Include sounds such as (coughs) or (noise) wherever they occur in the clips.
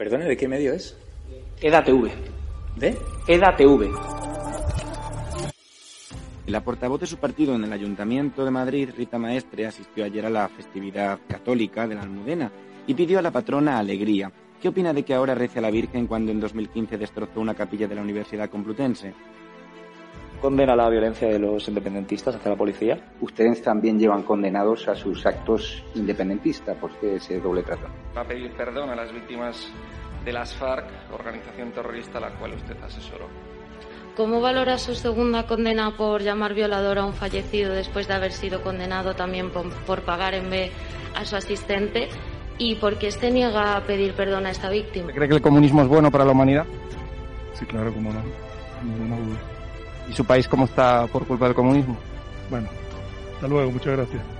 Perdone, ¿de qué medio es? EDATV. ¿De? EDATV. La portavoz de su partido en el Ayuntamiento de Madrid, Rita Maestre, asistió ayer a la festividad católica de la Almudena y pidió a la patrona alegría. ¿Qué opina de que ahora rece a la Virgen cuando en 2015 destrozó una capilla de la Universidad Complutense? Condena la violencia de los independentistas hacia la policía. Ustedes también llevan condenados a sus actos independentistas. ¿Por qué ese doble trato? Va a pedir perdón a las víctimas de las FARC, organización terrorista a la cual usted asesoró. ¿Cómo valora su segunda condena por llamar violador a un fallecido después de haber sido condenado también por, por pagar en B a su asistente? ¿Y por qué se niega a pedir perdón a esta víctima? ¿Cree que el comunismo es bueno para la humanidad? Sí, claro, cómo no. Ninguna duda. ¿Y su país cómo está por culpa del comunismo? Bueno, hasta luego, muchas gracias.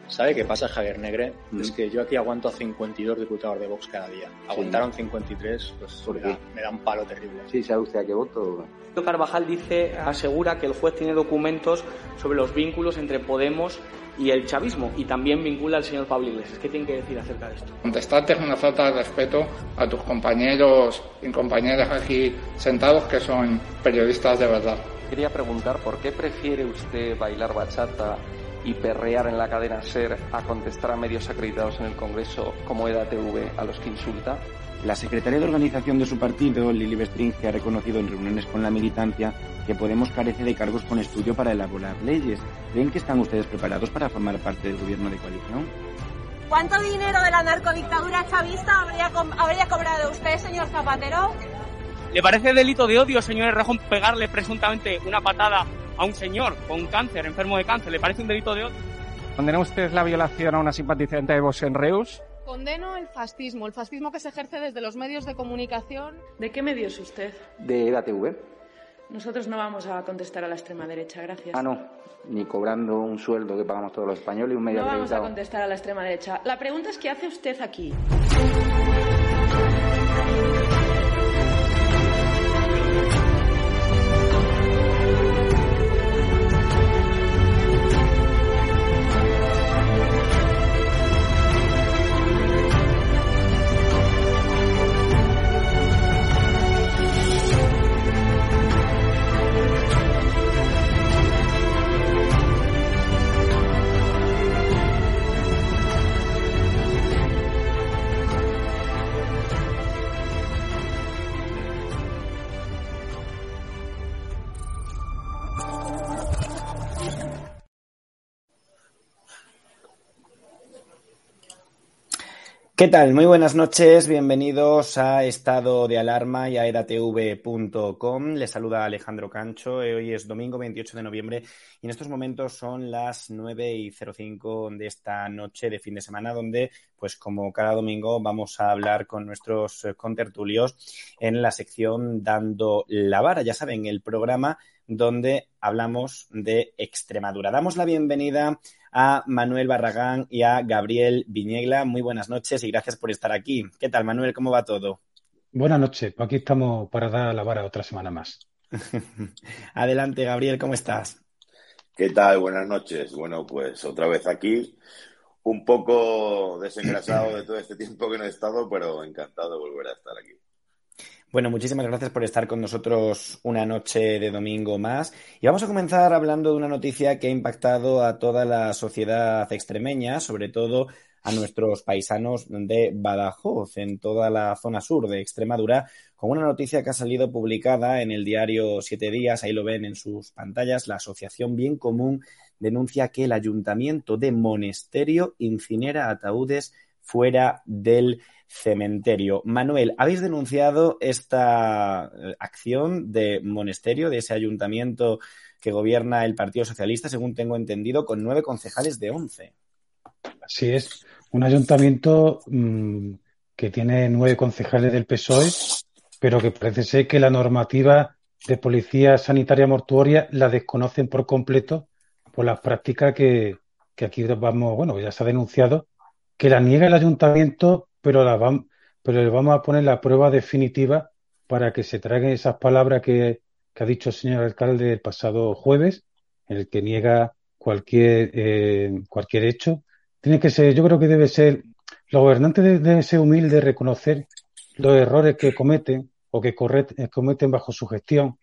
¿Sabe qué pasa, Javier Negre? Mm. Es que yo aquí aguanto a 52 diputados de Vox cada día. Aguantaron sí. 53 pues me da, me da, un palo terrible. Sí, ¿sabe usted a qué voto? Carvajal dice, asegura que el juez tiene documentos sobre los vínculos entre Podemos y el chavismo y también vincula al señor Pablo Iglesias. ¿Qué tiene que decir acerca de esto? Contestarte es una falta de respeto a tus compañeros y compañeras aquí sentados que son periodistas de verdad. Quería preguntar por qué prefiere usted bailar bachata y perrear en la cadena SER a contestar a medios acreditados en el Congreso como EDATV a los que insulta? La secretaria de organización de su partido, Lili Bestringe, ha reconocido en reuniones con la militancia que Podemos carece de cargos con estudio para elaborar leyes. ¿Creen que están ustedes preparados para formar parte del gobierno de coalición? ¿Cuánto dinero de la narcodictadura chavista habría, habría cobrado usted, señor Zapatero? ¿Le parece delito de odio, señor Errejón, pegarle presuntamente una patada a un señor con cáncer, enfermo de cáncer? ¿Le parece un delito de odio? ¿Condena usted la violación a una simpatizante de Vox en Reus? Condeno el fascismo, el fascismo que se ejerce desde los medios de comunicación. ¿De qué medios usted? De EDATV. Nosotros no vamos a contestar a la extrema derecha, gracias. Ah, no, ni cobrando un sueldo que pagamos todos los españoles y un medio No vamos a contestar a la extrema derecha. La pregunta es ¿qué hace usted aquí? ¿Qué tal? Muy buenas noches, bienvenidos a Estado de Alarma y a edatv.com. Les saluda Alejandro Cancho. Hoy es domingo 28 de noviembre y en estos momentos son las 9 y 05 de esta noche de fin de semana, donde, pues como cada domingo, vamos a hablar con nuestros contertulios en la sección Dando la Vara. Ya saben, el programa donde hablamos de Extremadura. Damos la bienvenida a Manuel Barragán y a Gabriel Viñegla. Muy buenas noches y gracias por estar aquí. ¿Qué tal, Manuel? ¿Cómo va todo? Buenas noches. Pues aquí estamos para dar la vara otra semana más. (laughs) Adelante, Gabriel, ¿cómo estás? ¿Qué tal? Buenas noches. Bueno, pues otra vez aquí, un poco desengrasado de todo este tiempo que no he estado, pero encantado de volver a estar aquí. Bueno, muchísimas gracias por estar con nosotros una noche de domingo más. Y vamos a comenzar hablando de una noticia que ha impactado a toda la sociedad extremeña, sobre todo a nuestros paisanos de Badajoz, en toda la zona sur de Extremadura, con una noticia que ha salido publicada en el diario Siete Días, ahí lo ven en sus pantallas, la Asociación Bien Común denuncia que el ayuntamiento de Monesterio incinera ataúdes fuera del cementerio. Manuel, habéis denunciado esta eh, acción de Monesterio, de ese ayuntamiento que gobierna el Partido Socialista, según tengo entendido, con nueve concejales de once. Así es, un ayuntamiento mmm, que tiene nueve concejales del PSOE, pero que parece ser que la normativa de policía sanitaria mortuoria la desconocen por completo por las prácticas que, que aquí vamos, bueno, ya se ha denunciado, que la niega el ayuntamiento, pero, la vamos, pero le vamos a poner la prueba definitiva para que se traigan esas palabras que, que ha dicho el señor alcalde el pasado jueves, en el que niega cualquier, eh, cualquier hecho. Tiene que ser, yo creo que debe ser, los gobernantes deben ser humildes, reconocer los errores que cometen o que corre, cometen bajo su gestión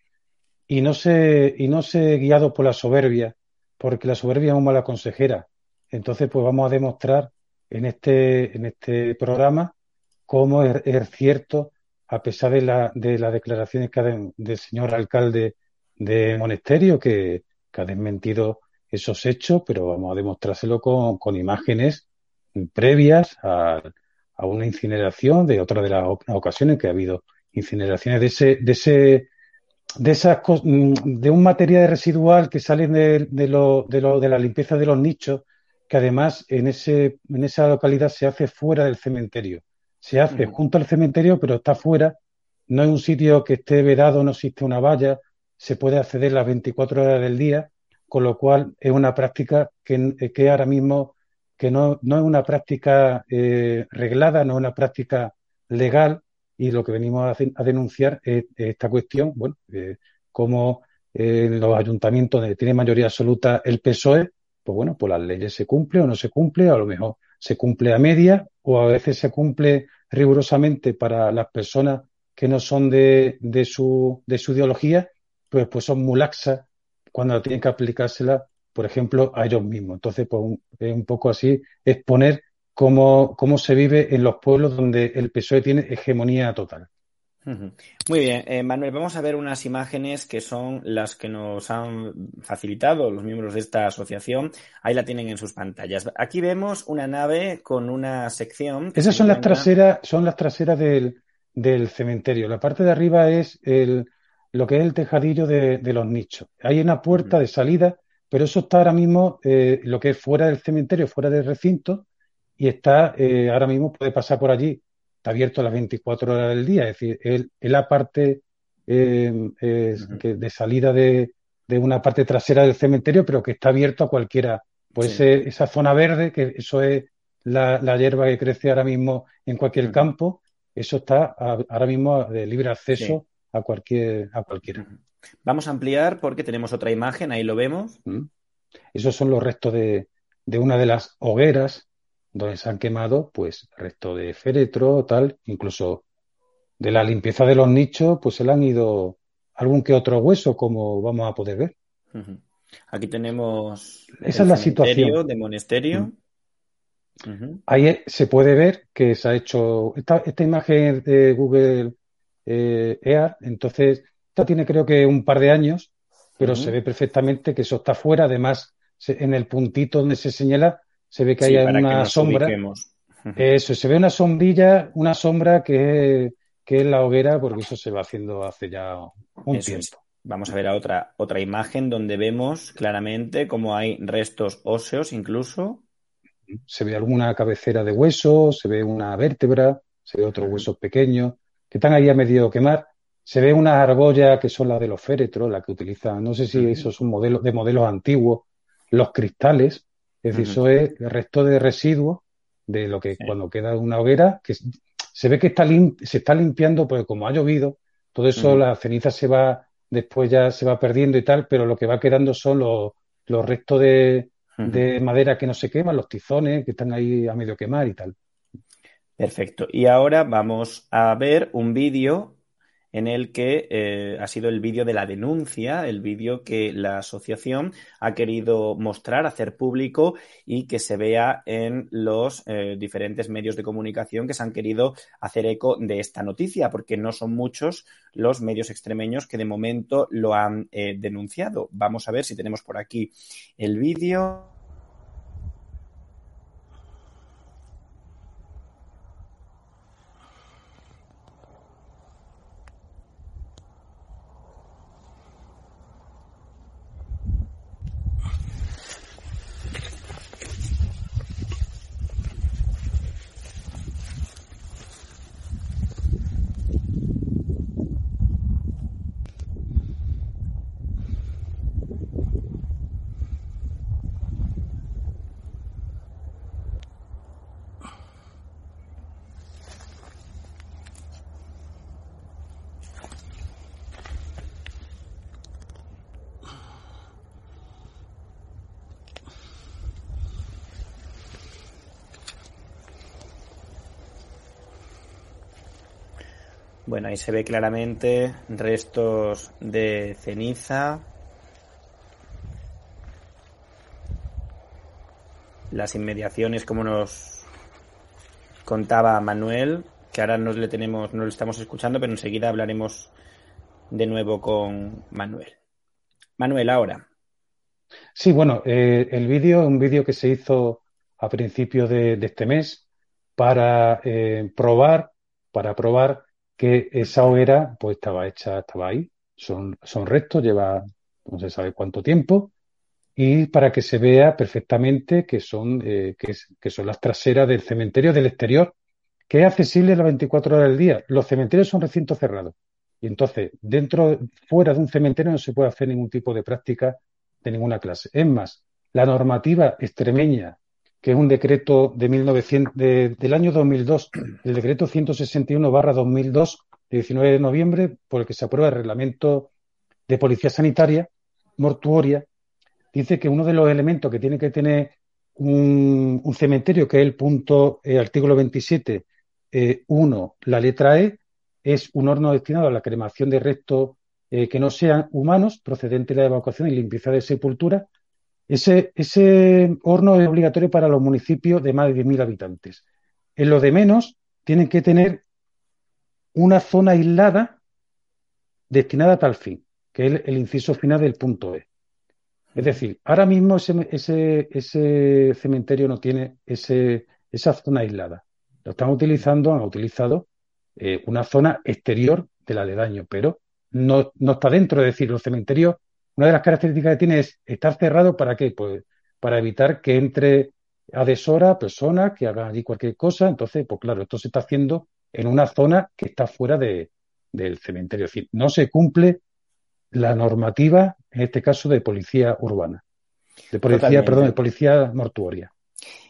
y no se, y no se guiado por la soberbia porque la soberbia es una mala consejera. Entonces, pues vamos a demostrar en este, en este programa cómo es, cierto, a pesar de, la, de las declaraciones que ha de, del señor alcalde de Monesterio, que, que, ha desmentido esos hechos, pero vamos a demostrárselo con, con imágenes previas a, a, una incineración de otra de las ocasiones que ha habido incineraciones de ese, de ese de esas mm, de un material residual que sale de, de, lo, de, lo, de la limpieza de los nichos, que además en, ese, en esa localidad se hace fuera del cementerio. Se hace uh -huh. junto al cementerio, pero está fuera. No es un sitio que esté vedado, no existe una valla, se puede acceder las 24 horas del día, con lo cual es una práctica que, que ahora mismo que no, no es una práctica eh, reglada, no es una práctica legal, y lo que venimos a, a denunciar es, esta cuestión, bueno, eh, como en los ayuntamientos donde tiene mayoría absoluta el PSOE, pues bueno, pues las leyes se cumplen o no se cumple, a lo mejor se cumple a media o a veces se cumple rigurosamente para las personas que no son de, de, su, de su ideología, pues, pues son muy laxas cuando tienen que aplicársela, por ejemplo, a ellos mismos. Entonces, pues un, un poco así exponer cómo, cómo se vive en los pueblos donde el PSOE tiene hegemonía total. Muy bien, eh, Manuel, vamos a ver unas imágenes que son las que nos han facilitado los miembros de esta asociación. Ahí la tienen en sus pantallas. Aquí vemos una nave con una sección. Esas son las traseras, son las traseras del, del, cementerio. La parte de arriba es el, lo que es el tejadillo de, de los nichos. Hay una puerta uh -huh. de salida, pero eso está ahora mismo eh, lo que es fuera del cementerio, fuera del recinto, y está, eh, ahora mismo puede pasar por allí, está abierto las 24 horas del día, es decir, es, es la parte eh, es, uh -huh. que de salida de, de, una parte trasera del cementerio, pero que está abierto a cualquiera. Pues sí. ese, esa zona verde, que eso es la, la, hierba que crece ahora mismo en cualquier uh -huh. campo, eso está a, ahora mismo de libre acceso sí. a, cualquier, a cualquiera. Vamos a ampliar porque tenemos otra imagen, ahí lo vemos. Esos son los restos de, de una de las hogueras donde se han quemado pues resto de féretro, tal, incluso de la limpieza de los nichos, pues se le han ido algún que otro hueso, como vamos a poder ver. Uh -huh. Aquí tenemos esa es la situación de monasterio. Uh -huh. Ahí se puede ver que se ha hecho esta, esta imagen de Google eh, EAR, entonces esta tiene creo que un par de años, pero uh -huh. se ve perfectamente que eso está fuera, además se, en el puntito donde se señala se ve que sí, hay una que sombra. Eso, se ve una sombrilla, una sombra que, que, es la hoguera, porque eso se va haciendo hace ya un eso tiempo. Es. Vamos a ver a otra, otra imagen donde vemos claramente cómo hay restos óseos incluso. Se ve alguna cabecera de hueso, se ve una vértebra, se ve otros huesos pequeños que están ahí a medio quemar. Se ve una argolla que son las de los féretros, la que utilizan, no sé si eso es un modelo de modelos antiguos, los cristales, es decir, uh -huh. eso es el resto de residuos de lo que sí. cuando queda una hoguera, que se ve que está se está limpiando, porque como ha llovido, todo eso, uh -huh. la ceniza se va, después ya se va perdiendo y tal, pero lo que va quedando son los, los restos de, uh -huh. de madera que no se queman, los tizones que están ahí a medio quemar y tal. Perfecto. Y ahora vamos a ver un vídeo en el que eh, ha sido el vídeo de la denuncia, el vídeo que la asociación ha querido mostrar, hacer público y que se vea en los eh, diferentes medios de comunicación que se han querido hacer eco de esta noticia, porque no son muchos los medios extremeños que de momento lo han eh, denunciado. Vamos a ver si tenemos por aquí el vídeo. Bueno, ahí se ve claramente restos de ceniza. Las inmediaciones, como nos contaba Manuel, que ahora no le tenemos, no lo estamos escuchando, pero enseguida hablaremos de nuevo con Manuel. Manuel, ahora. Sí, bueno, eh, el vídeo es un vídeo que se hizo a principios de, este mes para eh, probar, para probar que esa hoguera pues estaba hecha, estaba ahí, son, son restos, lleva no se sabe cuánto tiempo, y para que se vea perfectamente que son, eh, que, son las traseras del cementerio del exterior, que es accesible las 24 horas del día. Los cementerios son recintos cerrados. Y entonces, dentro, fuera de un cementerio no se puede hacer ningún tipo de práctica de ninguna clase. Es más, la normativa extremeña que es un decreto de 1900, del año 2002, el decreto 161-2002, de 19 de noviembre, por el que se aprueba el reglamento de policía sanitaria mortuoria, dice que uno de los elementos que tiene que tener un, cementerio, que es el punto, el artículo 27, eh, uno, la letra E, es un horno destinado a la cremación de restos eh, que no sean humanos, procedente de la evacuación y limpieza de sepultura, ese, horno es obligatorio para los municipios de más de 10.000 habitantes. En lo de menos, tienen que tener una zona aislada destinada a tal fin, que es el, inciso final del punto E. Es decir, ahora mismo ese, ese, ese cementerio no tiene ese, esa zona aislada. Lo están utilizando, han utilizado eh, una zona exterior del aledaño, pero no, no está dentro. Es decir, los cementerios una de las características que tiene es estar cerrado para qué? Pues para evitar que entre a deshora personas que hagan allí cualquier cosa. Entonces, pues claro, esto se está haciendo en una zona que está fuera de, del cementerio. Es decir, no se cumple la normativa, en este caso, de policía urbana. De policía, perdón, de policía mortuoria.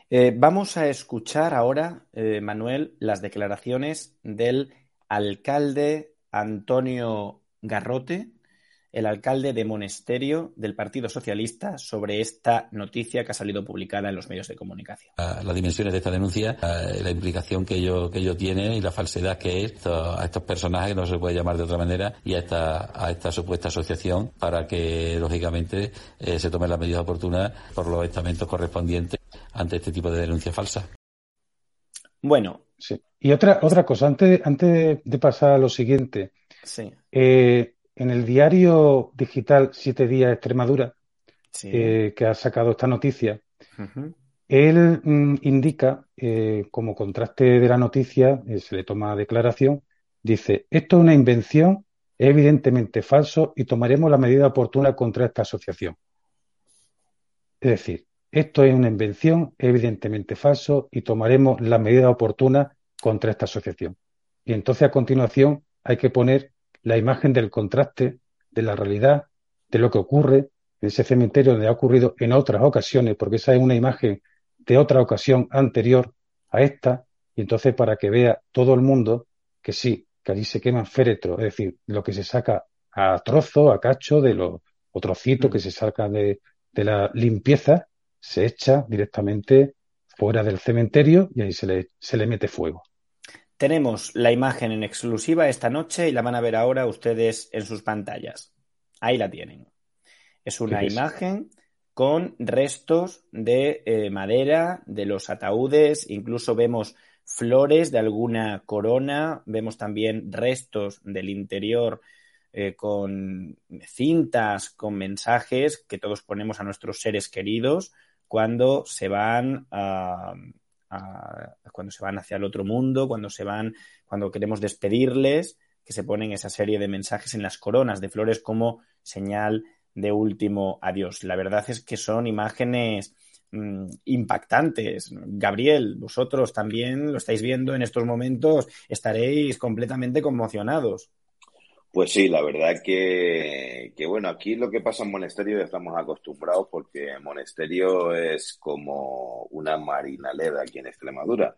Eh, vamos a escuchar ahora, eh, Manuel, las declaraciones del alcalde Antonio Garrote, el alcalde de Monesterio del Partido Socialista sobre esta noticia que ha salido publicada en los medios de comunicación. Las dimensiones de esta denuncia, la implicación que ello, que ello tiene y la falsedad que es a estos personajes, que no se puede llamar de otra manera, y a esta, a esta supuesta asociación para que, lógicamente, eh, se tomen las medidas oportunas por los estamentos correspondientes ante este tipo de denuncia falsa. Bueno. Sí. Y otra, otra cosa, antes, antes de pasar a lo siguiente. Sí. Eh, en el diario digital Siete Días Extremadura, eh, que ha sacado esta noticia, él mm, indica, eh, como contraste de la noticia, eh, se le toma declaración, dice, esto es una invención, es evidentemente falso y tomaremos la medida oportuna contra esta asociación. Es decir, esto es una invención, evidentemente falso y tomaremos la medida oportuna contra esta asociación. Y entonces a continuación hay que poner la imagen del contraste, de la realidad, de lo que ocurre en ese cementerio donde ha ocurrido en otras ocasiones, porque esa es una imagen de otra ocasión anterior a esta, y entonces para que vea todo el mundo que sí, que allí se queman féretros, es decir, lo que se saca a trozo, a cacho, de los trocitos mm. que se saca de, de la limpieza, se echa directamente fuera del cementerio y ahí se le, se le mete fuego. Tenemos la imagen en exclusiva esta noche y la van a ver ahora ustedes en sus pantallas. Ahí la tienen. Es una imagen con restos de eh, madera, de los ataúdes, incluso vemos flores de alguna corona, vemos también restos del interior eh, con cintas, con mensajes que todos ponemos a nuestros seres queridos cuando se van a, cuando se van hacia el otro mundo, cuando se van, cuando queremos despedirles, que se ponen esa serie de mensajes en las coronas de flores como señal de último adiós. La verdad es que son imágenes mm, impactantes. Gabriel, vosotros también lo estáis viendo en estos momentos, estaréis completamente conmocionados. Pues sí, la verdad que, que, bueno, aquí lo que pasa en Monasterio ya estamos acostumbrados porque Monasterio es como una marinaleda aquí en Extremadura.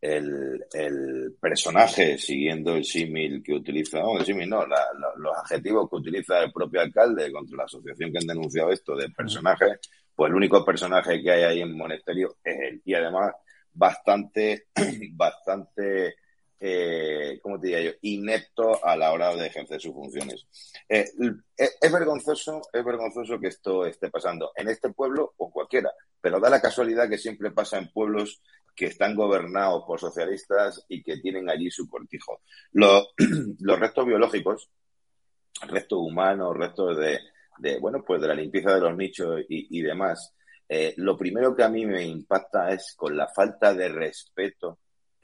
El, el personaje, siguiendo el símil que utiliza, no, el símil no, los adjetivos que utiliza el propio alcalde contra la asociación que han denunciado esto de personaje, pues el único personaje que hay ahí en Monasterio es él. Y además bastante, (clears throat) bastante eh, ¿cómo te diría yo?, inepto a la hora de ejercer sus funciones. Eh, es vergonzoso, es vergonzoso que esto esté pasando en este pueblo o cualquiera, pero da la casualidad que siempre pasa en pueblos que están gobernados por socialistas y que tienen allí su cortijo. (clears throat) Los, restos biológicos, restos humanos, restos de, bueno, pues de la limpieza de los nichos y, y demás, eh, lo primero que a mí me impacta es con la falta de respeto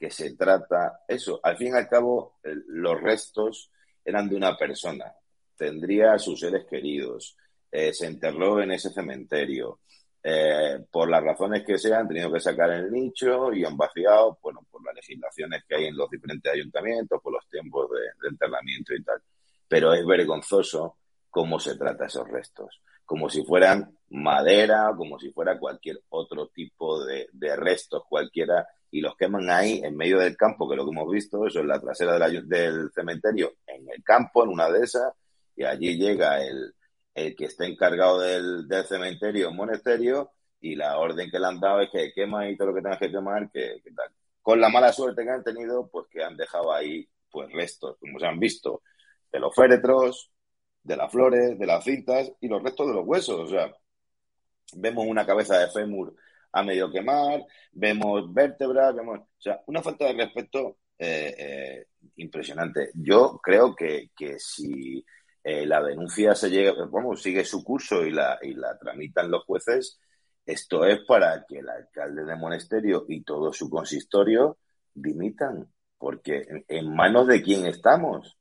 se trata, eso, al fin y al cabo, los restos eran de una persona, tendría a sus seres queridos, eh, se enterró en ese cementerio, eh, por las razones que sean, han tenido que sacar el nicho y han vaciado, bueno, por las legislaciones que hay en los diferentes ayuntamientos, por los tiempos de, enterramiento y tal. Pero es vergonzoso cómo se trata esos restos, como si fueran madera, como si fuera cualquier otro tipo de, de restos, cualquiera y los queman ahí en medio del campo, que lo que hemos visto, eso es la trasera del cementerio, en el campo, en una de esas, y allí llega el, el que está encargado del, del cementerio, monasterio, y la orden que le han dado es que quema y todo lo que tengas que quemar, que. Con la mala suerte que han tenido, pues que han dejado ahí, pues restos, como se han visto, de los féretros, de las flores, de las cintas y los restos de los huesos. O sea, vemos una cabeza de fémur a medio quemar, vemos vértebras, vemos, o sea, una falta de respeto eh, eh, impresionante. Yo creo que, que si eh, la denuncia se llega, vamos, sigue su curso y la, y la tramitan los jueces, esto es para que el alcalde de Monasterio y todo su consistorio dimitan, porque en, en manos de quién estamos,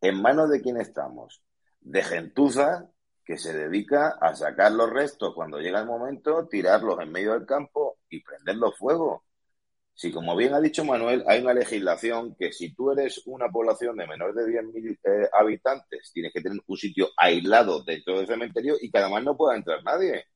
en manos de quién estamos, de gentuza que se dedica a sacar los restos cuando llega el momento, tirarlos en medio del campo y prenderlos fuego. Si, como bien ha dicho Manuel, hay una legislación que si tú eres una población de menor de 10.000 eh, habitantes, tienes que tener un sitio aislado dentro del cementerio y que además no pueda entrar nadie,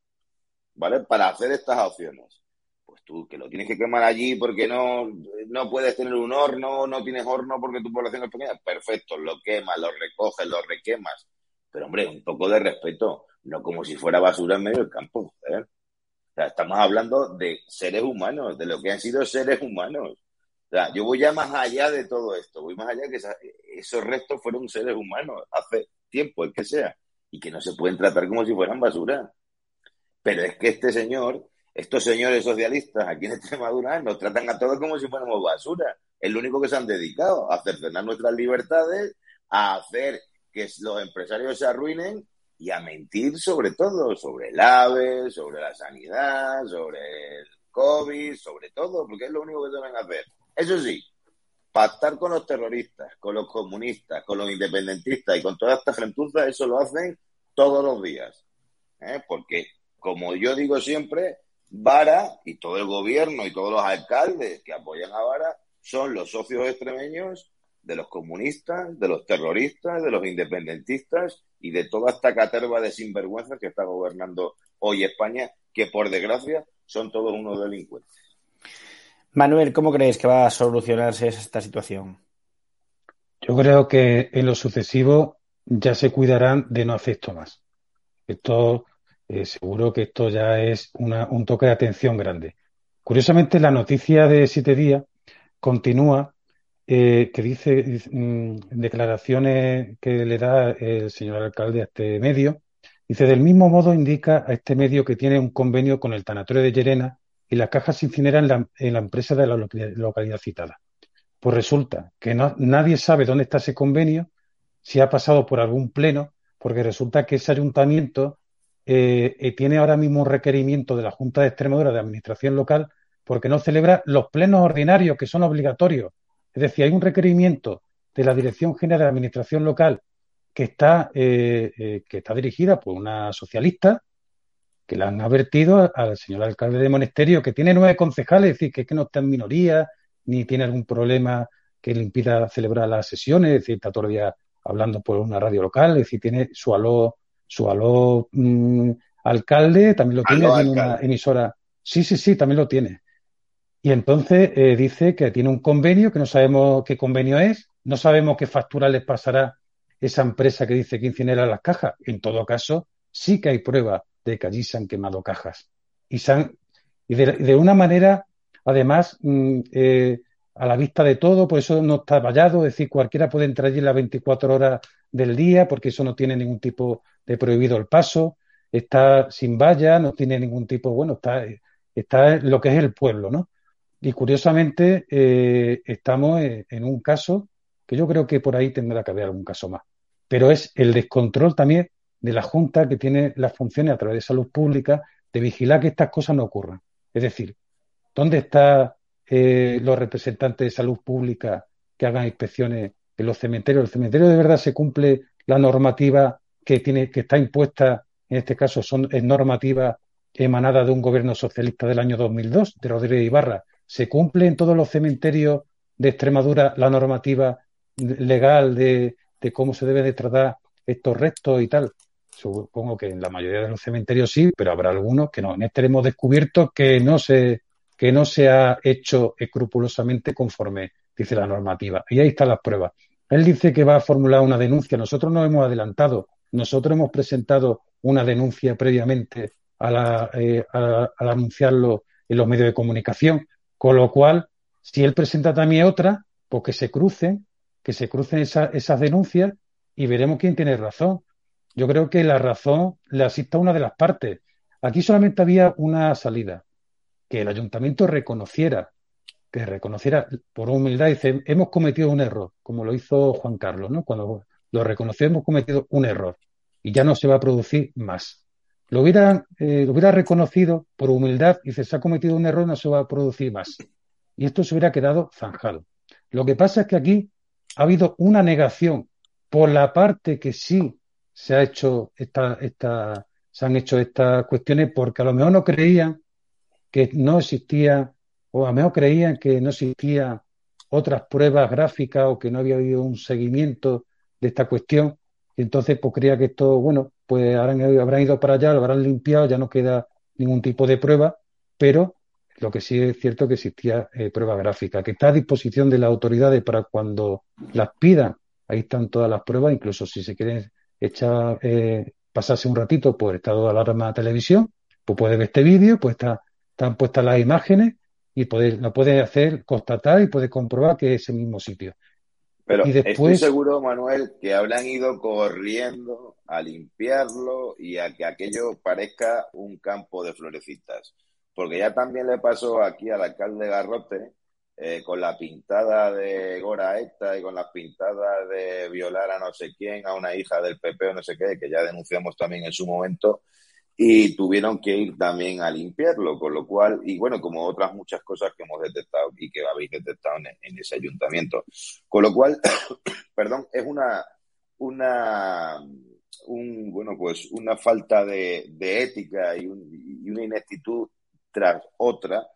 ¿vale? Para hacer estas opciones. Pues tú, que lo tienes que quemar allí porque no, no puedes tener un horno, no tienes horno porque tu población es pequeña, perfecto, lo quemas, lo recoges, lo requemas pero hombre, un poco de respeto, no como si fuera basura en medio del campo. O sea, estamos hablando de seres humanos, de lo que han sido seres humanos. O sea, yo voy ya más allá de todo esto, voy más allá que esos restos fueron seres humanos hace tiempo, el que sea, y que no se pueden tratar como si fueran basura. Pero es que este señor, estos señores socialistas aquí en Extremadura nos tratan a todos como si fuéramos basura. Es lo único que se han dedicado, a cercenar nuestras libertades, a hacer que los empresarios se arruinen y a mentir sobre todo, sobre el AVE, sobre la sanidad, sobre el COVID, sobre todo, porque es lo único que deben hacer. Eso sí, pactar con los terroristas, con los comunistas, con los independentistas y con toda esta gentuza, eso lo hacen todos los días. ¿eh? Porque, como yo digo siempre, Vara y todo el gobierno y todos los alcaldes que apoyan a Vara son los socios extremeños de los comunistas, de los terroristas, de los independentistas y de toda esta caterva de sinvergüenzas que está gobernando hoy España, que por desgracia son todos unos delincuentes. Manuel, ¿cómo creéis que va a solucionarse esta situación? Yo creo que en lo sucesivo ya se cuidarán de no hacer esto más. Esto, eh, seguro que esto ya es una, un toque de atención grande. Curiosamente, la noticia de siete días continúa eh, que dice mm, declaraciones que le da el señor alcalde a este medio. Dice, del mismo modo indica a este medio que tiene un convenio con el tanatorio de Llerena y las cajas incineran en la, empresa de la localidad, citada. Pues resulta que nadie sabe dónde está ese convenio, si ha pasado por algún pleno, porque resulta que ese ayuntamiento eh, eh, tiene ahora mismo un requerimiento de la Junta de Extremadura de Administración Local porque no celebra los plenos ordinarios que son obligatorios. Es decir, hay un requerimiento de la Dirección General de Administración Local que está, eh, que está dirigida por una socialista que le han advertido al señor alcalde de Monesterio, que tiene nueve concejales, es decir, que, que no está en minoría, ni tiene algún problema que le impida celebrar las sesiones, es decir, está todavía hablando por una radio local, es decir, tiene su aló, su aló mm, alcalde, también lo tiene, tiene una emisora. Sí, sí, sí, también lo tiene. Y entonces eh, dice que tiene un convenio, que no sabemos qué convenio es, no sabemos qué factura les pasará esa empresa que dice que incinera las cajas. En todo caso, sí que hay pruebas de que allí se han quemado cajas. Y, y de, una manera, además, mm, eh, a la vista de todo, por eso no está vallado, es decir, cualquiera puede entrar allí las 24 horas del día, porque eso no tiene ningún tipo de prohibido el paso, está sin valla, no tiene ningún tipo, bueno, está, está lo que es el pueblo, ¿no? Y curiosamente, eh, estamos en un caso que yo creo que por ahí tendrá que haber algún caso más. Pero es el descontrol también de la Junta que tiene las funciones a través de salud pública de vigilar que estas cosas no ocurran. Es decir, ¿dónde están eh, los representantes de salud pública que hagan inspecciones en los cementerios? ¿El cementerio de verdad se cumple la normativa que, tiene, que está impuesta, en este caso son, es normativa emanada de un gobierno socialista del año 2002, de Rodríguez Ibarra? ¿Se cumple en todos los cementerios de Extremadura la normativa legal de, cómo se debe de tratar estos restos y tal? Supongo que en la mayoría de los cementerios sí, pero habrá algunos que no. En este hemos descubierto que no se, que no se ha hecho escrupulosamente conforme dice la normativa. Y ahí están las pruebas. Él dice que va a formular una denuncia. Nosotros no hemos adelantado. Nosotros hemos presentado una denuncia previamente eh, al anunciarlo en los medios de comunicación. Con lo cual, si él presenta también otra, pues que se crucen, que se crucen esas denuncias y veremos quién tiene razón. Yo creo que la razón le asista a una de las partes. Aquí solamente había una salida, que el ayuntamiento reconociera, que reconociera por humildad, dice, hemos cometido un error, como lo hizo Juan Carlos, ¿no? Cuando lo reconoció, hemos cometido un error y ya no se va a producir más. Lo hubiera, eh, lo hubiera reconocido por humildad y dice, se ha cometido un error, no se va a producir más. Y esto se hubiera quedado zanjado. Lo que pasa es que aquí ha habido una negación por la parte que sí se ha hecho esta, esta, se han hecho estas cuestiones porque a lo mejor no creían que no existía, o a lo mejor creían que no existía otras pruebas gráficas o que no había habido un seguimiento de esta cuestión. Entonces, pues creía que esto, bueno, pues habrán, habrán ido para allá, lo habrán limpiado, ya no queda ningún tipo de prueba, pero lo que sí es cierto que existía eh, prueba gráfica, que está a disposición de las autoridades para cuando las pidan. Ahí están todas las pruebas, incluso si se quieren echa, eh, pasarse un ratito por estado de alarma de televisión, pues puede ver este vídeo, pues está, están puestas las imágenes y puede, lo puede hacer, constatar y puede comprobar que es el mismo sitio. Pero y después... estoy seguro, Manuel, que habrán ido corriendo a limpiarlo y a que aquello parezca un campo de florecitas. Porque ya también le pasó aquí al alcalde Garrote, eh, con la pintada de Gora esta y con las pintadas de violar a no sé quién, a una hija del PP o no sé qué, que ya denunciamos también en su momento, y tuvieron que ir también a limpiarlo, con lo cual, y bueno, como otras muchas cosas que hemos detectado y que habéis detectado en, ese ayuntamiento. Con lo cual, (coughs) perdón, es una, una, un, bueno, pues una falta de, ética y, y una ineptitud tras otra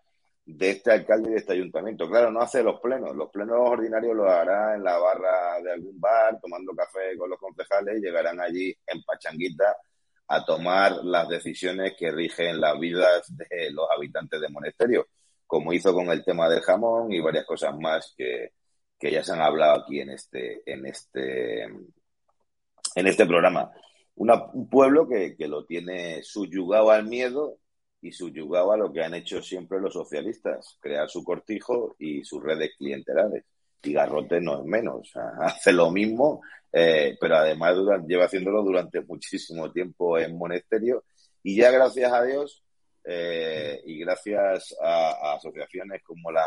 de este alcalde y de este ayuntamiento. Claro, no hace los plenos. Los plenos ordinarios los hará en la barra de algún bar, tomando café con los concejales llegarán allí en pachanguita a tomar las decisiones que rigen las vidas de los habitantes de monasterio, como hizo con el tema del jamón y varias cosas más que, que ya se han hablado aquí en este, en este, en este programa. un pueblo que, que lo tiene subyugado al miedo y subyugaba lo que han hecho siempre los socialistas, crear su cortijo y sus redes clientelares. Garrote no es menos, (laughs) hace lo mismo, eh, pero además lleva haciéndolo durante muchísimo tiempo en Monasterio. Y ya gracias a Dios eh, y gracias a, asociaciones como la,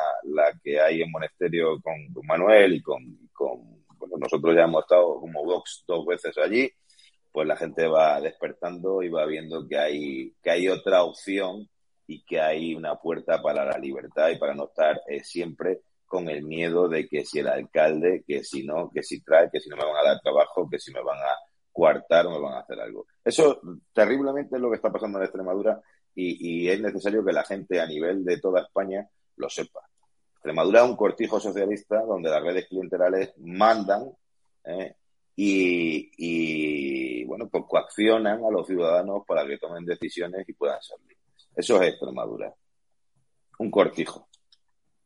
que hay en Monasterio con, Manuel y con, bueno, nosotros ya hemos estado como Vox dos veces allí, pues la gente va despertando y va viendo que hay, que hay otra opción y que hay una puerta para la libertad y para no estar eh, siempre con el miedo de que si el alcalde, que si no, que si trae, que si no me van a dar trabajo, que si me van a coartar o me van a hacer algo. Eso terriblemente es lo que está pasando en Extremadura y, es necesario que la gente a nivel de toda España lo sepa. Extremadura es un cortijo socialista donde las redes clientelares mandan eh, y, bueno, pues coaccionan a los ciudadanos para que tomen decisiones y puedan ser libres. Eso es Extremadura. Un cortijo.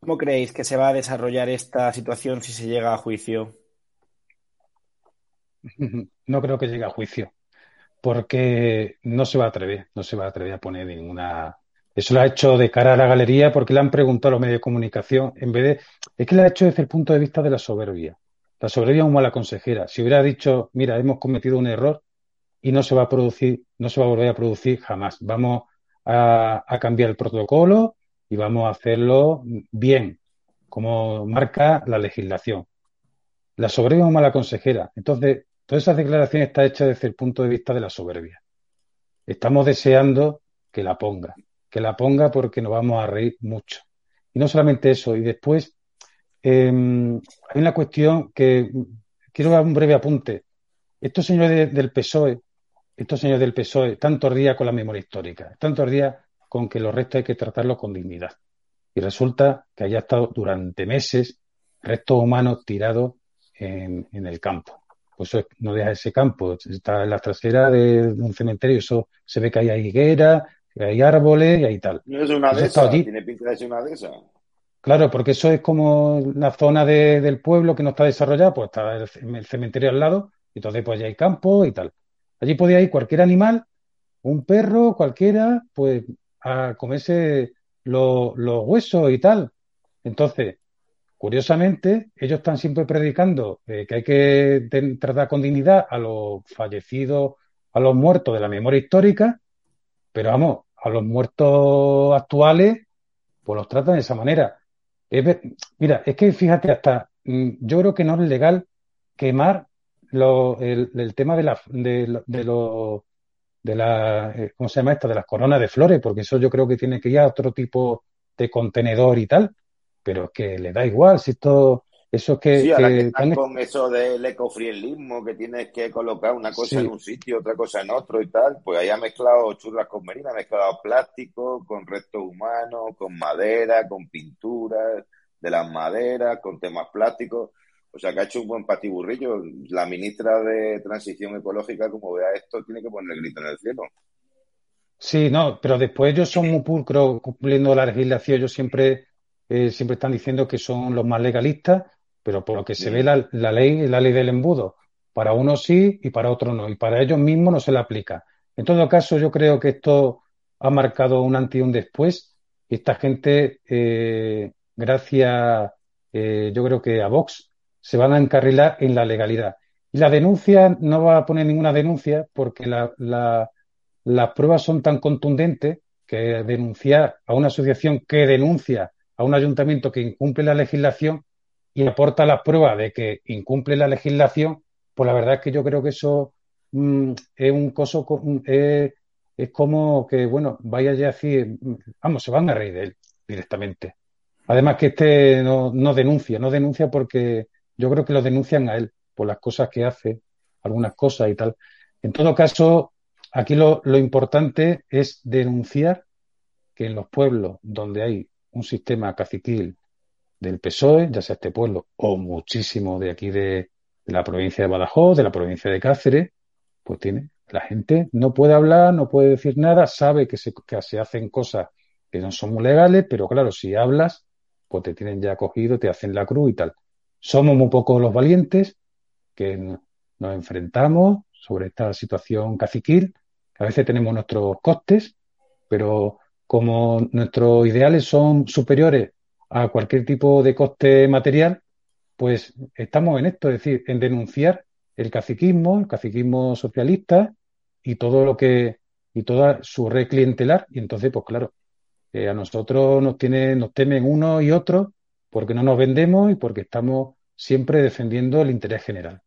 ¿Cómo creéis que se va a desarrollar esta situación si se llega a juicio? (laughs) No creo que llegue a juicio, porque no se va a atrever, no se va a atrever a poner ninguna. Eso lo ha hecho de cara a la galería porque le han preguntado a los medios de comunicación, en vez de. Es que lo ha hecho desde el punto de vista de la soberbia. La soberbia es una mala consejera. Si hubiera dicho, mira, hemos cometido un error y no se va a producir, no se va a volver a producir jamás. Vamos a, a cambiar el protocolo y vamos a hacerlo bien, como marca la legislación. La soberbia es mala consejera. Entonces, todas esas declaraciones están hechas desde el punto de vista de la soberbia. Estamos deseando que la ponga, que la ponga porque nos vamos a reír mucho. Y no solamente eso, y después em, hay una cuestión que quiero dar un breve apunte. Estos señores del PSOE, estos señores del PSOE, tantos días con la memoria histórica, tantos días con que los restos hay que tratarlos con dignidad. Y resulta que haya estado durante meses restos humanos tirados en el campo pues eso no deja ese campo, está en la trasera de, un cementerio, eso se ve que hay higuera, que hay árboles y hay tal. No es una de esas, tiene pinta de ser una de esas. Claro, porque eso es como la zona del pueblo que no está desarrollada, pues está el, cementerio al lado, y entonces pues ya hay campo y tal. Allí podía ir cualquier animal, un perro, cualquiera, pues a comerse los huesos y tal. Entonces, Curiosamente, ellos están siempre predicando eh, que hay que tratar con dignidad a los fallecidos, a los muertos de la memoria histórica, pero vamos, a los muertos actuales, pues los tratan de esa manera. mira, es que fíjate, hasta mm, yo creo que no es legal quemar el, tema de la, de, de la, eh, ¿cómo se llama esto? De las coronas de flores, porque eso yo creo que tiene que ir a otro tipo de contenedor y tal pero es que le da igual si esto eso que, sí, ahora que, están con eso del ecofrielismo, que tienes que colocar una cosa en un sitio, otra cosa en otro y tal, pues ahí ha mezclado churras con merina, ha mezclado plástico con restos humanos, con madera, con pinturas de las maderas, con temas plásticos. O sea, que ha hecho un buen patiburrillo. La ministra de Transición Ecológica, como vea esto, tiene que poner el grito en el cielo. Sí, no, pero después ellos son muy pulcros cumpliendo la legislación. Yo siempre eh, siempre están diciendo que son los más legalistas, pero por lo que se ve la, ley es la ley del embudo. Para unos sí y para otros no. Y para ellos mismos no se la aplica. En todo caso, yo creo que esto ha marcado un antes y un después. Esta gente, eh, gracias, eh, yo creo que a Vox, se van a encarrilar en la legalidad. Y la denuncia no va a poner ninguna denuncia porque las pruebas son tan contundentes que denunciar a una asociación que denuncia a un ayuntamiento que incumple la legislación y aporta las pruebas de que incumple la legislación, pues la verdad es que yo creo que eso mm, es un coso, es, como que, bueno, vaya ya así, vamos, se van a reír de él directamente. Además que este no, no denuncia, no denuncia porque yo creo que lo denuncian a él por las cosas que hace, algunas cosas y tal. En todo caso, aquí lo, importante es denunciar que en los pueblos donde hay un sistema caciquil del PSOE, ya sea este pueblo o muchísimo de aquí de, la provincia de Badajoz, de la provincia de Cáceres, pues tiene, la gente no puede hablar, no puede decir nada, sabe que se, que se hacen cosas que no son muy legales, pero claro, si hablas, pues te tienen ya cogido, te hacen la cruz y tal. Somos muy pocos los valientes que nos enfrentamos sobre esta situación caciquil, a veces tenemos nuestros costes, pero como nuestros ideales son superiores a cualquier tipo de coste material, pues estamos en esto, es decir, en denunciar el caciquismo, el caciquismo socialista y todo lo que, y toda su red clientelar. Y entonces, pues claro, eh, a nosotros nos tiene, nos temen uno y otro porque no nos vendemos y porque estamos siempre defendiendo el interés general.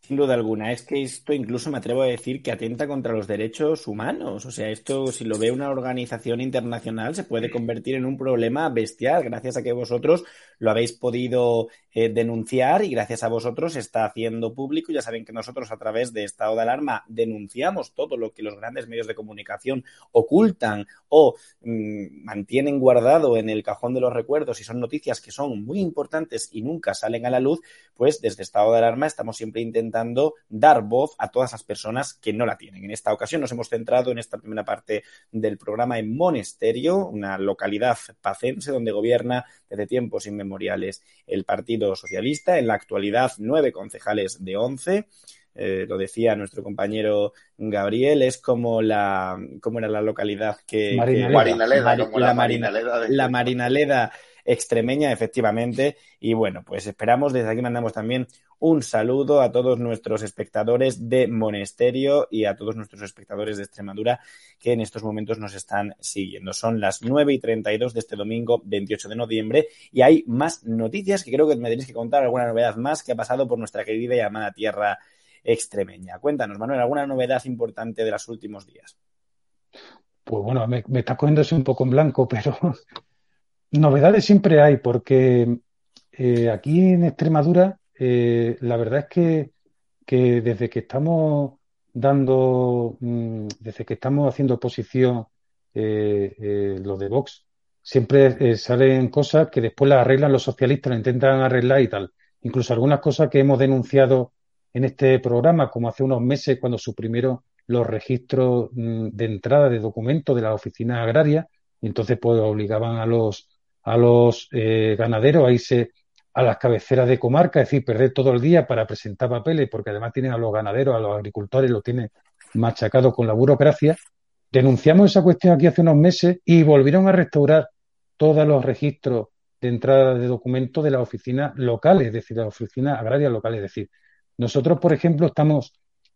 Sin duda alguna, es que esto incluso me atrevo a decir que atenta contra los derechos humanos. O sea, esto si lo ve una organización internacional se puede convertir en un problema bestial gracias a que vosotros lo habéis podido eh, denunciar y gracias a vosotros está haciendo público. Ya saben que nosotros a través de estado de alarma denunciamos todo lo que los grandes medios de comunicación ocultan o mmm, mantienen guardado en el cajón de los recuerdos y son noticias que son muy importantes y nunca salen a la luz, pues desde estado de alarma estamos siempre intentando dar voz a todas las personas que no la tienen. En esta ocasión nos hemos centrado en esta primera parte del programa en Monesterio, una localidad pacense donde gobierna desde tiempos inmemoriales memoriales el Partido Socialista. En la actualidad, nueve concejales de once. Eh, lo decía nuestro compañero Gabriel, es como la, ¿cómo era la localidad que... Marinaleda. que Marinaleda, Mari- como la la, Marina- Marinaleda de- la Marinaleda extremeña, efectivamente. Y bueno, pues esperamos, desde aquí mandamos también un saludo a todos nuestros espectadores de Monesterio y a todos nuestros espectadores de Extremadura que en estos momentos nos están siguiendo. Son las 9 y 32 de este domingo 28 de noviembre y hay más noticias que creo que me tenéis que contar alguna novedad más que ha pasado por nuestra querida y amada tierra extremeña. Cuéntanos, Manuel, alguna novedad importante de los últimos días. Pues bueno, me, me está cogiendo así un poco en blanco, pero novedades siempre hay, porque eh, aquí en Extremadura eh, la verdad es que, desde que estamos dando, mm, desde que estamos haciendo oposición eh, eh, de Vox, siempre eh, salen cosas que después las arreglan los socialistas, las intentan arreglar y tal. Incluso algunas cosas que hemos denunciado en este programa, como hace unos meses cuando suprimieron los registros mm, de entrada de documentos de las oficinas agrarias, y entonces pues obligaban a los a los eh, ganaderos a irse a las cabeceras de comarca, es decir, perder todo el día para presentar papeles, porque además tienen a los ganaderos, a los agricultores, lo tienen machacado con la burocracia. Denunciamos esa cuestión aquí hace unos meses y volvieron a restaurar todos los registros de entrada de documentos de las oficinas locales, es decir, las oficinas agrarias locales. Es decir, nosotros, por ejemplo, estamos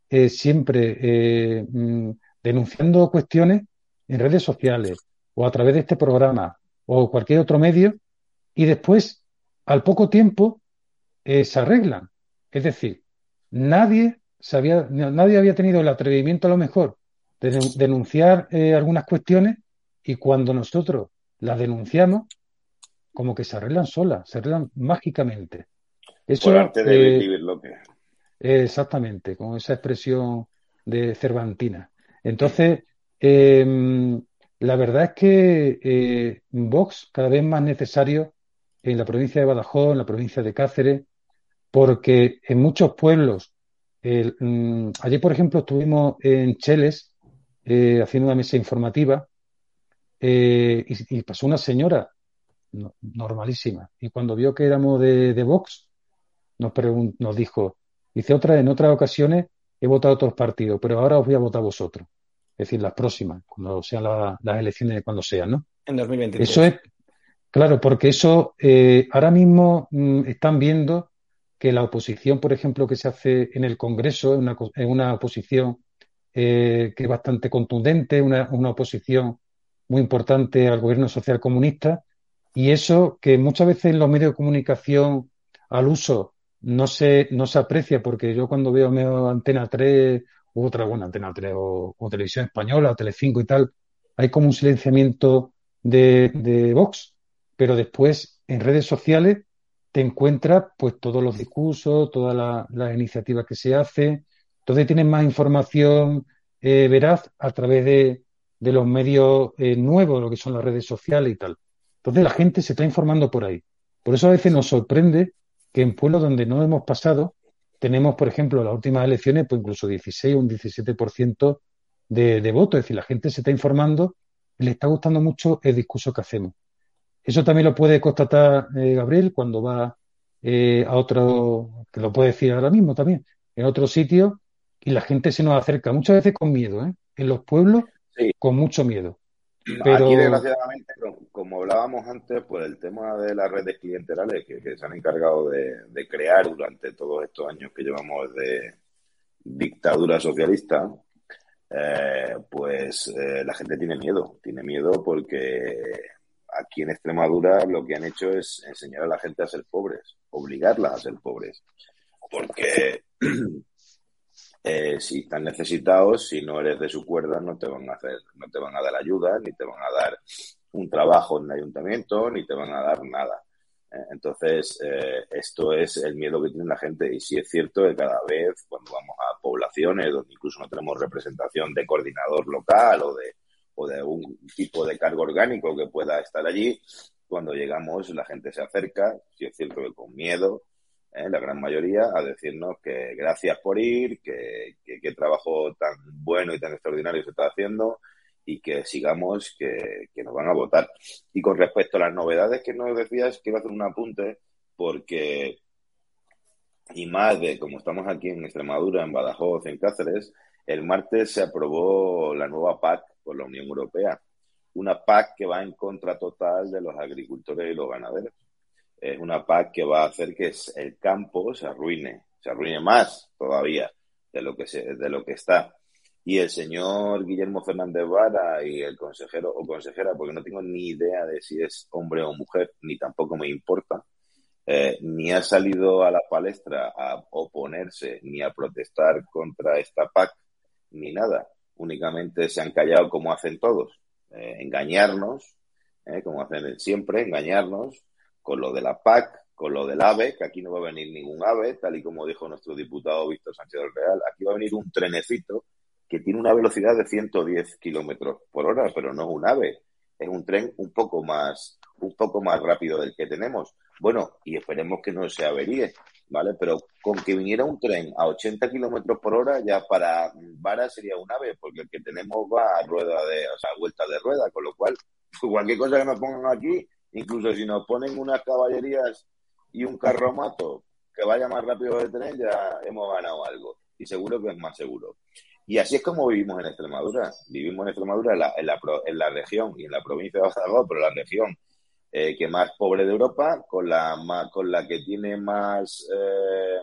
eh, siempre eh, mm, denunciando cuestiones en redes sociales o a través de este programa o cualquier otro medio y después, al poco tiempo, eh, se arreglan. Es decir, nadie, se había, nadie había tenido el atrevimiento a lo mejor de denun- denunciar eh, algunas cuestiones y cuando nosotros las denunciamos, como que se arreglan solas, se arreglan mágicamente. Eso, Por arte de eh, López. Exactamente, con esa expresión de Cervantina. Entonces, eh, la verdad es que eh, Vox cada vez más necesario en la provincia de Badajoz, en la provincia de Cáceres, porque en muchos pueblos, el, mm, ayer por ejemplo estuvimos en Cheles eh, haciendo una mesa informativa eh, y, pasó una señora no- normalísima y cuando vio que éramos de, de Vox nos, nos dijo, dice otra, en otras ocasiones he votado a otros partidos, pero ahora os voy a votar a vosotros. Es decir, las próximas, cuando sean la- las elecciones, cuando sean, ¿no? En 2023. Eso es, claro, porque eso eh, ahora mismo mm, están viendo que la oposición, por ejemplo, que se hace en el Congreso es una, es una oposición eh, que es bastante contundente, una, una oposición muy importante al gobierno social comunista, y eso que muchas veces en los medios de comunicación al uso no se, no se aprecia, porque yo cuando veo, veo Antena 3 otra, bueno, Antena 3 o, o Televisión Española o Telecinco y tal, hay como un silenciamiento de, de Vox, pero después en redes sociales te encuentras pues todos los discursos, todas la- las iniciativas que se hacen, entonces tienes más información eh, veraz a través de, de los medios eh, nuevos, lo que son las redes sociales y tal. Entonces la gente se está informando por ahí. Por eso a veces nos sorprende que en pueblos donde no hemos pasado, tenemos, por ejemplo, las últimas elecciones, pues incluso 16 o un 17% de, de votos. Es decir, la gente se está informando y le está gustando mucho el discurso que hacemos. Eso también lo puede constatar eh, Gabriel cuando va eh, a otro, que lo puede decir ahora mismo también, en otro sitio y la gente se nos acerca, muchas veces con miedo, ¿eh? En los pueblos, Sí. con mucho miedo. Aquí, desgraciadamente, como hablábamos antes, pues el tema de las redes clienterales que, se han encargado de, crear durante todos estos años que llevamos de dictadura socialista, eh, pues eh, la gente tiene miedo, tiene miedo porque aquí en Extremadura lo que han hecho es enseñar a la gente a ser pobres, obligarlas a ser pobres, porque (clears throat) eh, si están necesitados, si no eres de su cuerda, no te van a hacer, no te van a dar ayuda, ni te van a dar un trabajo en el ayuntamiento, ni te van a dar nada. Eh, entonces, eh, esto es el miedo que tiene la gente. Y sí es cierto que cada vez, cuando vamos a poblaciones donde incluso no tenemos representación de coordinador local o de, o de algún tipo de cargo orgánico que pueda estar allí, cuando llegamos la gente se acerca, sí es cierto que con miedo, eh, la gran mayoría, a decirnos que gracias por ir, que, qué trabajo tan bueno y tan extraordinario se está haciendo, y que sigamos, que, nos van a votar. Y con respecto a las novedades que nos decías, quiero hacer un apunte porque, y más de como estamos aquí en Extremadura, en Badajoz, en Cáceres, el martes se aprobó la nueva PAC por la Unión Europea. Una PAC que va en contra total de los agricultores y los ganaderos. Es una PAC que va a hacer que el campo se arruine, se arruine más todavía de lo que, se, de lo que está y el señor Guillermo Fernández Vara y el consejero o consejera, porque no tengo ni idea de si es hombre o mujer, ni tampoco me importa, eh, ni ha salido a la palestra a oponerse ni a protestar contra esta PAC, ni nada. Únicamente se han callado como hacen todos, eh, engañarnos, eh, como hacen siempre, engañarnos con lo de la PAC, con lo del AVE, que aquí no va a venir ningún AVE, tal y como dijo nuestro diputado Víctor Sánchez del Real, aquí va a venir un trenecito que tiene una velocidad de 110 kilómetros por hora, pero no es un AVE, es un tren un poco más, un poco más rápido del que tenemos. Bueno, y esperemos que no se averíe, ¿vale? Pero con que viniera un tren a 80 kilómetros por hora, ya para Vara sería un AVE, porque el que tenemos va a rueda de, o sea, vuelta de rueda, con lo cual, (laughs) cualquier cosa que nos pongan aquí, incluso si nos ponen unas caballerías y un carromato que vaya más rápido del tren, ya hemos ganado algo. Y seguro que es más seguro. Y así es como vivimos en Extremadura. Vivimos en Extremadura, en la, en la, en la región y en la provincia de Badajoz, pero la región eh, que más pobre de Europa, con la, con la que tiene más eh,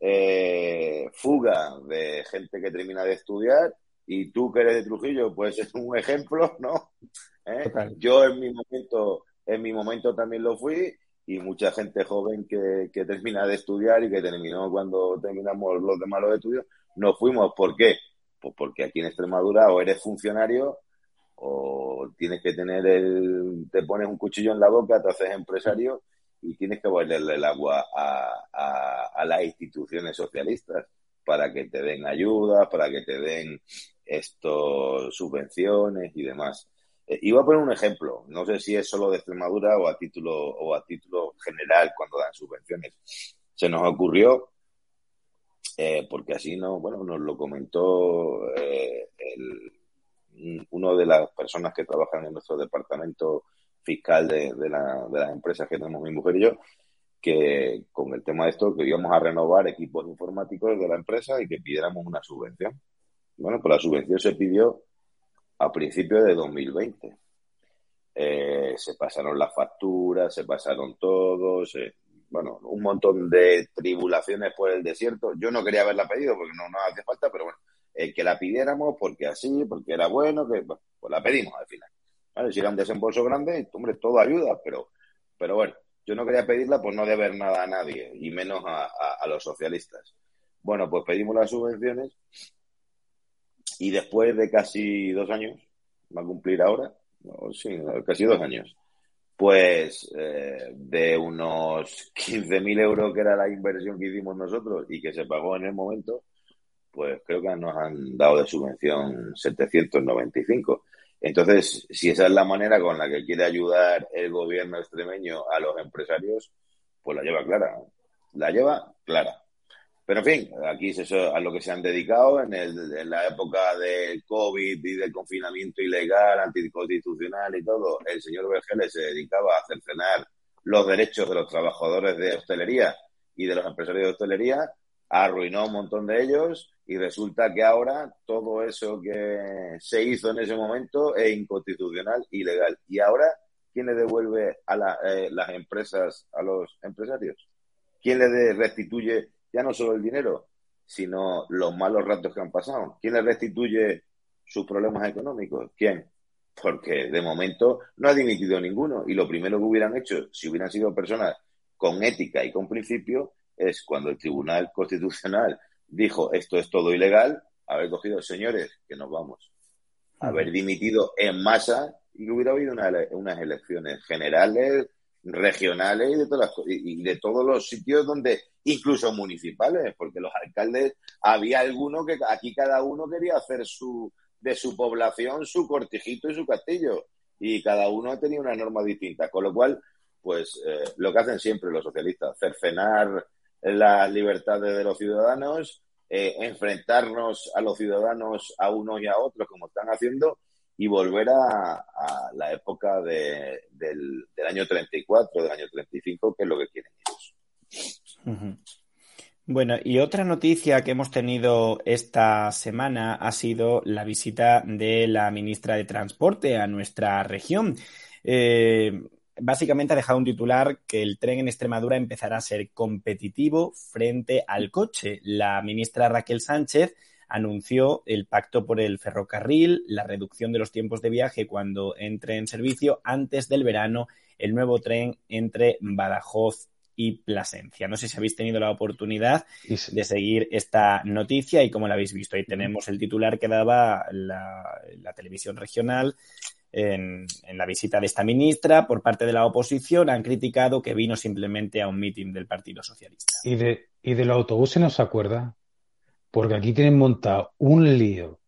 eh, fuga de gente que termina de estudiar. Y tú que eres de Trujillo, pues (laughs) es un ejemplo, ¿no? Yo en mi momento, en mi momento también lo fui y mucha gente joven que, que termina de estudiar y que terminó cuando terminamos los demás los estudios, no fuimos. ¿Por qué? Pues porque aquí en Extremadura o eres funcionario o tienes que tener el, te pones un cuchillo en la boca, te haces empresario y tienes que bailarle el agua a, a, las instituciones socialistas para que te den ayuda, para que te den estos subvenciones y demás. Eh, iba a poner un ejemplo, no sé si es solo de Extremadura o a título o a título general cuando dan subvenciones. Se nos ocurrió eh, porque así no, bueno, nos lo comentó eh, el, uno de las personas que trabajan en nuestro departamento fiscal de, de, la, de las empresas que tenemos mi mujer y yo, que con el tema de esto que íbamos a renovar equipos informáticos de la empresa y que pidiéramos una subvención. Bueno, pues la subvención se pidió a principios de 2020. Eh, se pasaron las facturas, se pasaron todos, bueno, un montón de tribulaciones por el desierto. Yo no quería haberla pedido porque no nos hace falta, pero bueno, que la pidiéramos porque así, porque era bueno, que pues la pedimos al final. ¿Vale? Si era un desembolso grande, hombre, todo ayuda, pero, pero bueno, yo no quería pedirla por no deber nada a nadie, y menos a los socialistas. Bueno, pues pedimos las subvenciones y después de casi dos años, va a cumplir ahora, sí, casi dos años, pues eh, de unos 15.000 euros que era la inversión que hicimos nosotros y que se pagó en el momento, pues creo que nos han dado de subvención 795. Entonces, si esa es la manera con la que quiere ayudar el gobierno extremeño a los empresarios, pues la lleva clara. La lleva clara. Pero en fin, aquí es eso a lo que se han dedicado en, el, en la época del COVID y del confinamiento ilegal, anticonstitucional y todo. El señor Vergeles se dedicaba a cercenar los derechos de los trabajadores de hostelería y de los empresarios de hostelería, arruinó un montón de ellos y resulta que ahora todo eso que se hizo en ese momento es inconstitucional, ilegal. Y ahora ¿quién le devuelve a eh, las empresas a los empresarios? ¿Quién le restituye ya no solo el dinero, sino los malos ratos que han pasado? ¿Quién le restituye sus problemas económicos? ¿Quién? Porque de momento no ha dimitido ninguno y lo primero que hubieran hecho, si hubieran sido personas con ética y con principio, es cuando el Tribunal Constitucional dijo esto es todo ilegal, haber cogido, señores, que nos vamos. Haber dimitido en masa y que hubiera habido unas elecciones generales, regionales y de, todas y de todos los sitios donde, incluso municipales, porque los alcaldes, había alguno que aquí cada uno quería hacer su, de su población su cortijito y su castillo. Y cada uno tenía una norma distinta. Con lo cual, pues eh, lo que hacen siempre los socialistas, cercenar las libertades de los ciudadanos, eh, enfrentarnos a los ciudadanos a unos y a otros como están haciendo y volver a, la época del, año 34, del año 35, que es lo que quieren ellos. Bueno, y otra noticia que hemos tenido esta semana ha sido la visita de la ministra de Transporte a nuestra región. Eh, básicamente ha dejado un titular que el tren en Extremadura empezará a ser competitivo frente al coche. La ministra Raquel Sánchez anunció el pacto por el ferrocarril, la reducción de los tiempos de viaje cuando entre en servicio antes del verano el nuevo tren entre Badajoz y Plasencia. No sé si habéis tenido la oportunidad de seguir esta noticia y cómo la habéis visto. Ahí tenemos el titular que daba la, televisión regional en, la visita de esta ministra por parte de la oposición. Han criticado que vino simplemente a un mitin del Partido Socialista. ¿Y de, y de los autobuses no se acuerda? Porque aquí tienen montado un lío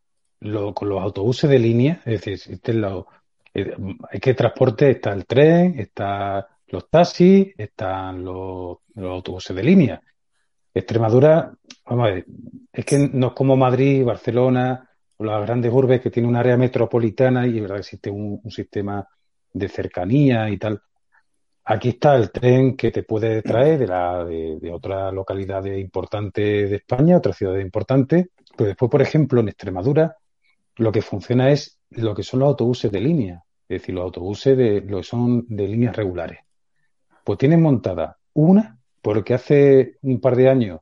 con los autobuses de línea. Es decir, este es lo, eh, hay que transporte, está el tren, está los taxis, están los, autobuses de línea. Extremadura, vamos a ver, es que no es como Madrid, Barcelona o las grandes urbes que tienen un área metropolitana y verdad existe un, sistema de cercanía y tal. Aquí está el tren que te puede traer de, la, de, otra localidad importante de España, otra ciudad importante. Pero después, por ejemplo, en Extremadura, lo que funciona es lo que son los autobuses de línea, es decir, los autobuses de, lo que son de líneas regulares. Pues tienen montada una, porque hace un par de años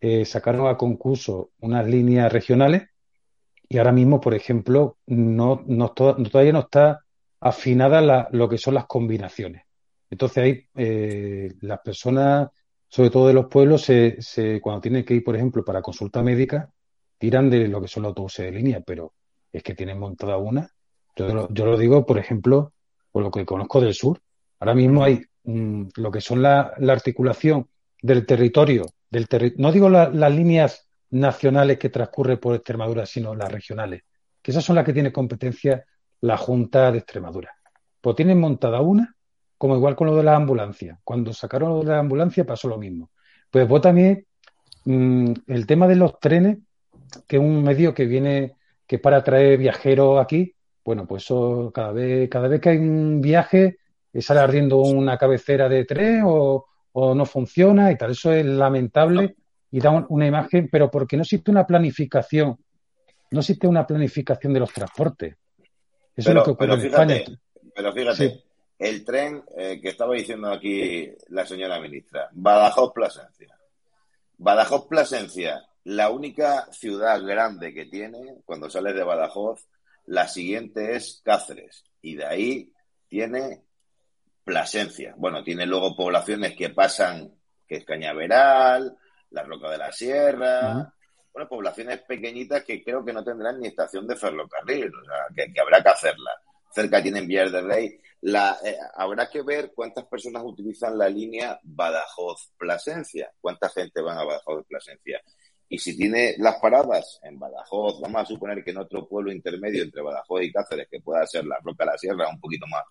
eh, sacaron a concurso unas líneas regionales y ahora mismo, por ejemplo, no, todavía no está afinada lo que son las combinaciones. Entonces ahí eh, las personas, sobre todo de los pueblos, se, cuando tienen que ir, por ejemplo, para consulta médica, tiran de lo que son los autobuses de línea, pero es que tienen montada una. Yo, lo digo, por ejemplo, por lo que conozco del sur. Ahora mismo hay Mm, lo que son la, articulación del territorio, del no digo las líneas nacionales que transcurren por Extremadura, sino las regionales, que esas son las que tiene competencia la Junta de Extremadura. Pues tienen montada una, como igual con lo de la ambulancia. Cuando sacaron lo de la ambulancia pasó lo mismo. Pues vos también mm, el tema de los trenes, que es un medio que viene, que para traer viajeros aquí, bueno, pues eso cada vez, cada vez que hay un viaje, sale ardiendo una cabecera de tren o, no funciona y tal. Eso es lamentable y da una imagen, pero porque no existe una planificación, no existe una planificación de los transportes. Eso es lo que ocurre en España. Pero fíjate, el tren eh, que estaba diciendo aquí la señora ministra, Badajoz-Plasencia. Badajoz-Plasencia, la única ciudad grande que tiene, cuando sales de Badajoz, la siguiente es Cáceres. Y de ahí tiene Plasencia. Bueno, tiene luego poblaciones que pasan, que es Cañaveral, la Roca de la Sierra, bueno, poblaciones pequeñitas que creo que no tendrán ni estación de ferrocarril, o sea, que, habrá que hacerla. Cerca tienen Villar de Rey. La, eh, habrá que ver cuántas personas utilizan la línea Badajoz-Plasencia, cuánta gente van a Badajoz-Plasencia. Y si tiene las paradas en Badajoz, vamos a suponer que en otro pueblo intermedio entre Badajoz y Cáceres, que pueda ser la Roca de la Sierra, un poquito más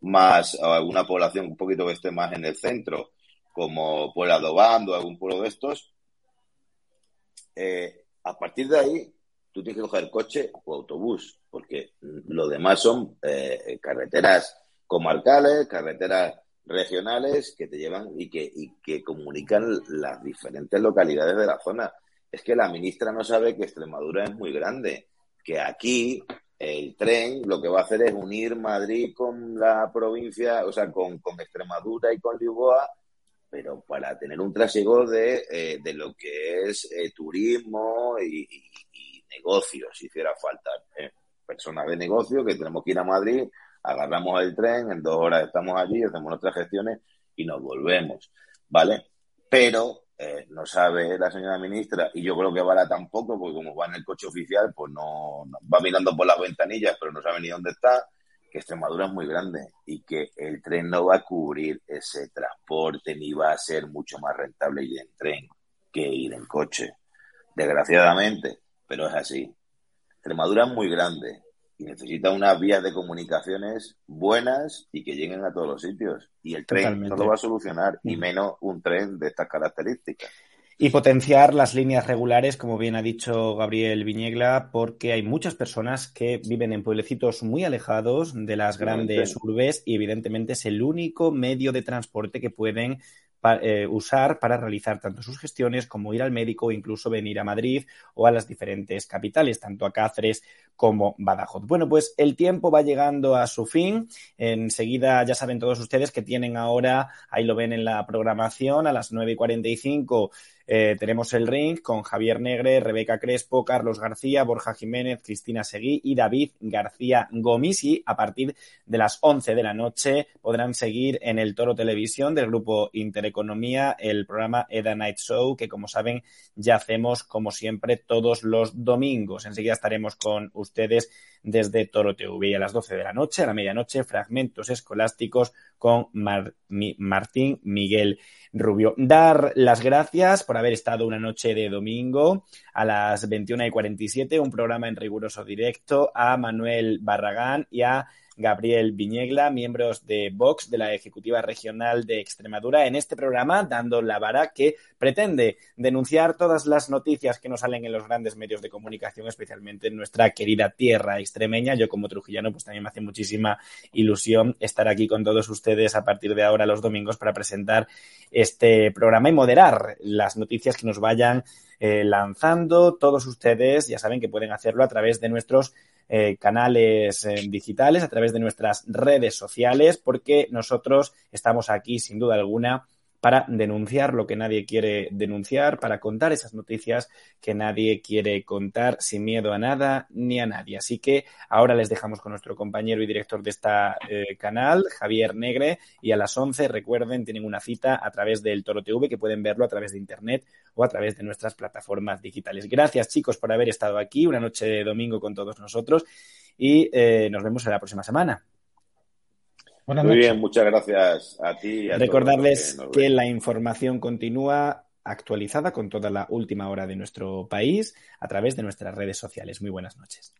más alguna población un poquito que esté más en el centro, como Puebla de Obando, algún pueblo de estos, eh, a partir de ahí tú tienes que coger coche o autobús, porque lo demás son eh, carreteras comarcales, carreteras regionales que te llevan y que, y que comunican las diferentes localidades de la zona. Es que la ministra no sabe que Extremadura es muy grande, que aquí El tren lo que va a hacer es unir Madrid con la provincia, o sea, con, con Extremadura y con Lisboa, pero para tener un trasiego de, eh, de lo que es eh, turismo y, y, negocios, si hiciera falta. ¿eh? Personas de negocio que tenemos que ir a Madrid, agarramos el tren, en dos horas estamos allí, hacemos nuestras gestiones y nos volvemos, ¿vale? Pero eh, no sabe la señora ministra, y yo creo que Vara tampoco, porque como va en el coche oficial, pues no, va mirando por las ventanillas, pero no sabe ni dónde está, que Extremadura es muy grande y que el tren no va a cubrir ese transporte ni va a ser mucho más rentable ir en tren que ir en coche. Desgraciadamente, pero es así. Extremadura es muy grande y necesita unas vías de comunicaciones buenas y que lleguen a todos los sitios. Y el tren no lo va a solucionar, y mm. menos un tren de estas características. Y potenciar las líneas regulares, como bien ha dicho Gabriel Viñegla, porque hay muchas personas que viven en pueblecitos muy alejados de las grandes urbes y evidentemente es el único medio de transporte que pueden eh, usar para realizar tanto sus gestiones como ir al médico incluso venir a Madrid o a las diferentes capitales, tanto a Cáceres como Badajoz. Bueno, pues el tiempo va llegando a su fin. Enseguida ya saben todos ustedes que tienen ahora, ahí lo ven en la programación, a las 9 y 45 eh, tenemos el ring con Javier Negre, Rebeca Crespo, Carlos García, Borja Jiménez, Cristina Seguí y David García Gomis. Y a partir de las 11 de la noche podrán seguir en el Toro Televisión del grupo Intereconomía el programa Eda Night Show, que como saben ya hacemos como siempre todos los domingos. Enseguida estaremos con ustedes desde Toro TV y a las 12 de la noche, a la medianoche, fragmentos escolásticos con Martín Miguel Rubio. Dar las gracias por haber estado una noche de domingo a las 21 y 47, un programa en riguroso directo a Manuel Barragán y a Gabriel Viñegla, miembros de Vox de la Ejecutiva Regional de Extremadura, en este programa dando la vara que pretende denunciar todas las noticias que nos salen en los grandes medios de comunicación, especialmente en nuestra querida tierra extremeña. Yo como trujillano, pues también me hace muchísima ilusión estar aquí con todos ustedes a partir de ahora los domingos para presentar este programa y moderar las noticias que nos vayan eh, lanzando. Todos ustedes ya saben que pueden hacerlo a través de nuestros eh, canales eh, digitales, a través de nuestras redes sociales, porque nosotros estamos aquí, sin duda alguna, para denunciar lo que nadie quiere denunciar, para contar esas noticias que nadie quiere contar sin miedo a nada ni a nadie. Así que ahora les dejamos con nuestro compañero y director de este canal, Javier Negre, y a las 11, recuerden, tienen una cita a través del Toro TV, que pueden verlo a través de Internet o a través de nuestras plataformas digitales. Gracias, chicos, por haber estado aquí, una noche de domingo con todos nosotros, y eh, nos vemos en la próxima semana. Muy bien, muchas gracias a ti. Recordarles que, la información continúa actualizada con toda la última hora de nuestro país a través de nuestras redes sociales. Muy buenas noches.